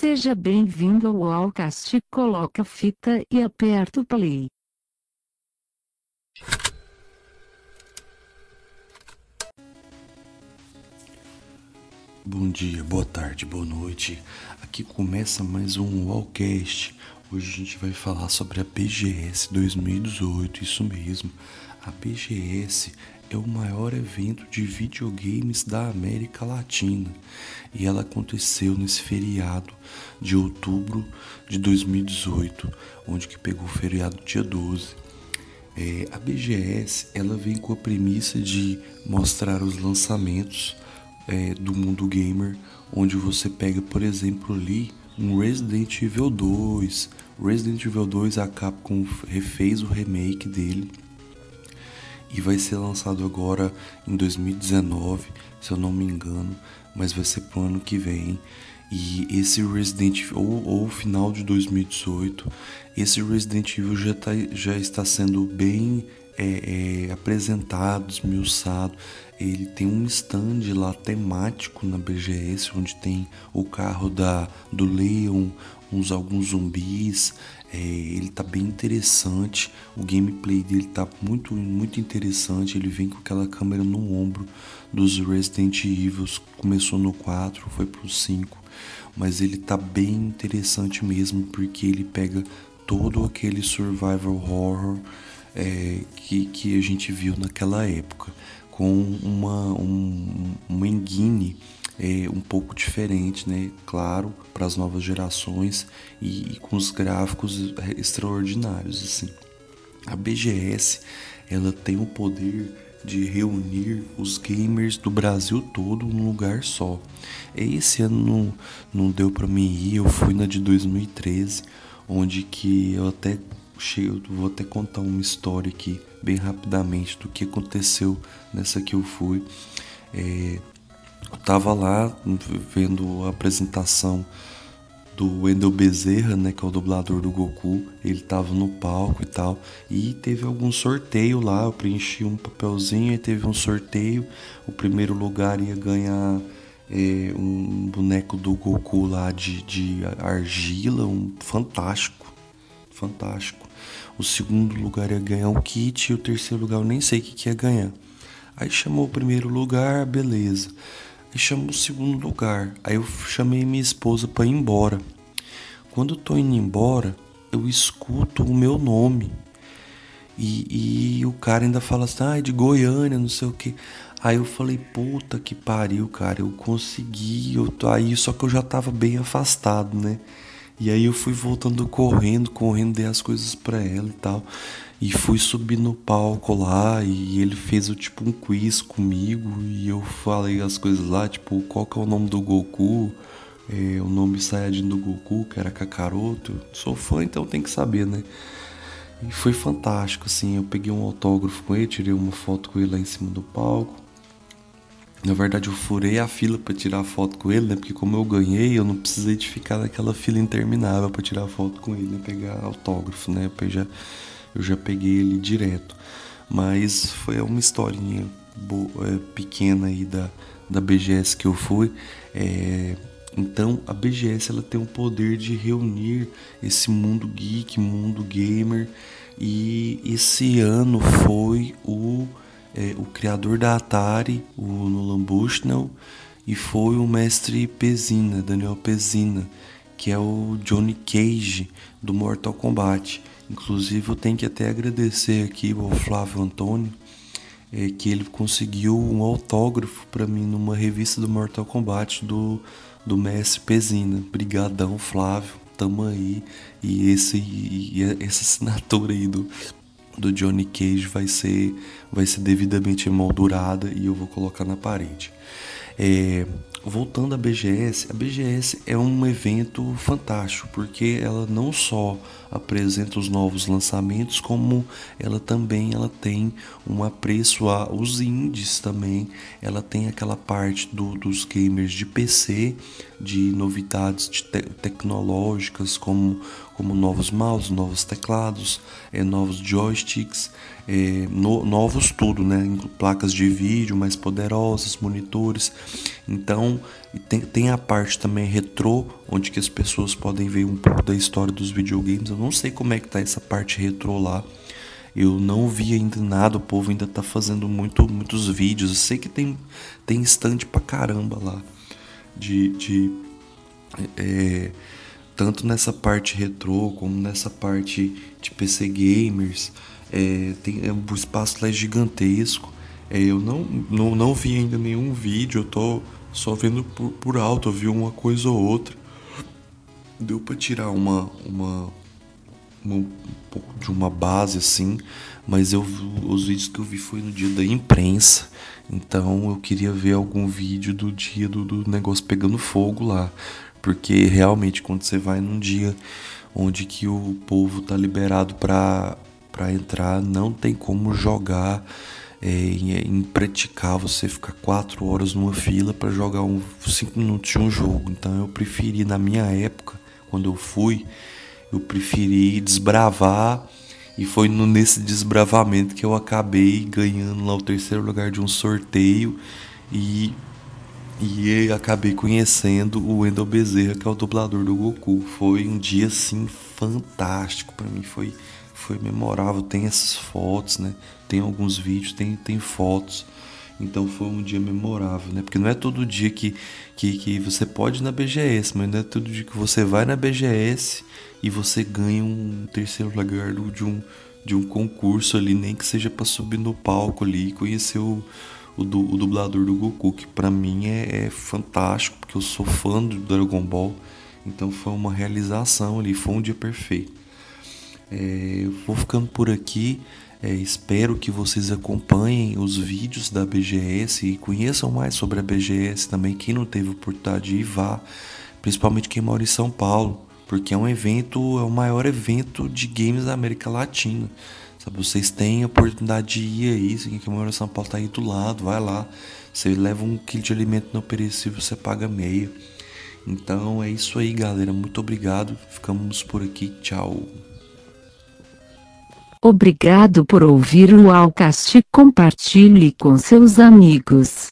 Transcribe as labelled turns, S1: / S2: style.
S1: Seja bem-vindo ao Allcast. Coloca a fita e aperta o play.
S2: Bom dia, boa tarde, boa noite. Aqui começa mais um Wallcast. Hoje a gente vai falar sobre a BGS 2018, isso mesmo. A BGS é o maior evento de videogames da América Latina e ela aconteceu nesse feriado de outubro de 2018, onde que pegou o feriado dia 12. É, a BGS ela vem com a premissa de mostrar os lançamentos é, do mundo gamer, onde você pega, por exemplo, ali um Resident Evil 2. Resident Evil 2 a Capcom refez o remake dele e vai ser lançado agora em 2019, se eu não me engano, mas vai ser pro ano que vem. E esse Resident Evil, ou, ou final de 2018, esse Resident Evil já, tá, já está sendo bem é, é, apresentado, esmiuçado. Ele tem um stand lá temático na BGS, onde tem o carro da, do Leon, uns alguns zumbis. É, ele tá bem interessante. O gameplay dele tá muito, muito interessante. Ele vem com aquela câmera no ombro dos Resident Evil. Começou no 4, foi pro 5. Mas ele tá bem interessante mesmo, porque ele pega todo aquele survival horror é, que, que a gente viu naquela época, com uma, um, uma engine é, um pouco diferente, né? Claro, para as novas gerações e, e, com os gráficos extraordinários, assim. A BGS, ela tem o poder de reunir os gamers do Brasil todo num lugar só. Esse ano não, não deu para mim ir, eu fui na de 2013, onde que eu até cheio, vou até contar uma história aqui bem rapidamente do que aconteceu nessa que eu fui. É, eu tava lá vendo a apresentação do Wendel Bezerra, né, que é o dublador do Goku. Ele tava no palco e tal. E teve algum sorteio lá. Eu preenchi um papelzinho e teve um sorteio. O primeiro lugar ia ganhar é, um boneco do Goku lá de, de argila, um fantástico. Fantástico. O segundo lugar ia ganhar um kit e o terceiro lugar eu nem sei o que, que ia ganhar. Aí chamou o primeiro lugar, beleza. Aí chamou o segundo lugar. Aí eu chamei minha esposa para ir embora. Quando eu tô indo embora, eu escuto o meu nome. E, e o cara ainda fala assim, ah, é de Goiânia, não sei o que. Aí eu falei, puta que pariu, cara, eu consegui, eu tô aí, só que eu já tava bem afastado, né? E aí eu fui voltando correndo, correndo, dei as coisas para ela e tal. E fui subir no palco lá e ele fez o tipo um quiz comigo e eu falei as coisas lá, tipo, qual que é o nome do Goku? É, o nome Saiyajin do Goku, que era Kakaroto. Sou fã, então tem que saber, né? E foi fantástico, assim, eu peguei um autógrafo com ele, tirei uma foto com ele lá em cima do palco. Na verdade, eu furei a fila para tirar foto com ele, né? Porque como eu ganhei, eu não precisei de ficar naquela fila interminável para tirar foto com ele, né? Pegar autógrafo, né? Eu já, eu já peguei ele direto. Mas foi uma historinha boa, é, pequena aí da, da BGS que eu fui. É, então, a BGS ela tem o poder de reunir esse mundo geek, mundo gamer. E esse ano foi o é, o criador da Atari, o Nolan Bushnell, e foi o mestre Pezina, Daniel Pezina, que é o Johnny Cage do Mortal Kombat. Inclusive eu tenho que até agradecer aqui ao Flávio Antônio, é, que ele conseguiu um autógrafo para mim numa revista do Mortal Kombat do, do mestre Pezina. Brigadão, Flávio, tamo aí. E, esse, e essa assinatura aí do do Johnny Cage vai ser, vai ser devidamente emoldurada e eu vou colocar na parede. É, voltando à BGS, a BGS é um evento fantástico porque ela não só apresenta os novos lançamentos, como ela também ela tem um apreço aos indies também. Ela tem aquela parte do, dos gamers de PC, de novidades de te tecnológicas como, como novos mouse, novos teclados, é, novos joysticks, é, no, novos tudo, né? Placas de vídeo mais poderosas, monitores. Então tem, tem a parte também retrô, onde que as pessoas podem ver um pouco da história dos videogames. Eu não sei como é que tá essa parte retrô lá. Eu não vi ainda nada, o povo ainda tá fazendo muito, muitos vídeos. Eu sei que tem, tem stand pra caramba lá. De. de é, tanto nessa parte retrô como nessa parte de PC gamers. É, tem, é, o espaço lá é gigantesco. É, eu não, não, não vi ainda nenhum vídeo, eu tô só vendo por, por alto, eu vi uma coisa ou outra. Deu para tirar uma, uma, um pouco de uma base assim, mas eu os vídeos que eu vi foi no dia da imprensa, então eu queria ver algum vídeo do dia do, do negócio pegando fogo lá, porque realmente quando você vai num dia onde que o povo tá liberado para entrar, não tem como jogar é, é impraticável você ficar quatro horas numa fila para jogar um cinco minutos de um jogo. Então eu preferi na minha época, quando eu fui, eu preferi desbravar e foi no, nesse desbravamento que eu acabei ganhando lá o terceiro lugar de um sorteio e e acabei conhecendo o Wendel Bezerra, que é o dublador do Goku. Foi um dia assim fantástico para mim, foi foi memorável. Tem essas fotos, né? Tem alguns vídeos, tem tem fotos. Então foi um dia memorável, né? Porque não é todo dia que, que, que você pode ir na BGS, mas não é todo dia que você vai na BGS e você ganha um terceiro lugar de um, de um concurso ali, nem que seja para subir no palco ali e conhecer o, o, o dublador do Goku, que para mim é, é, fantástico, porque eu sou fã do Dragon Ball. Então foi uma realização ali, foi um dia perfeito. É, vou ficando por aqui. É, espero que vocês acompanhem os vídeos da BGS e conheçam mais sobre a BGS também. Quem não teve oportunidade de ir, vá, principalmente quem mora em São Paulo, porque é um evento, é o maior evento de games da América Latina. Sabe, vocês têm a oportunidade de ir aí, quem mora em São Paulo tá aí do lado, vai lá. Você leva um quilo de alimento não perecível, você paga meio. Então é isso aí, galera. Muito obrigado. Ficamos por aqui. Tchau.
S1: Obrigado por ouvir o Alcast. Compartilhe com seus amigos.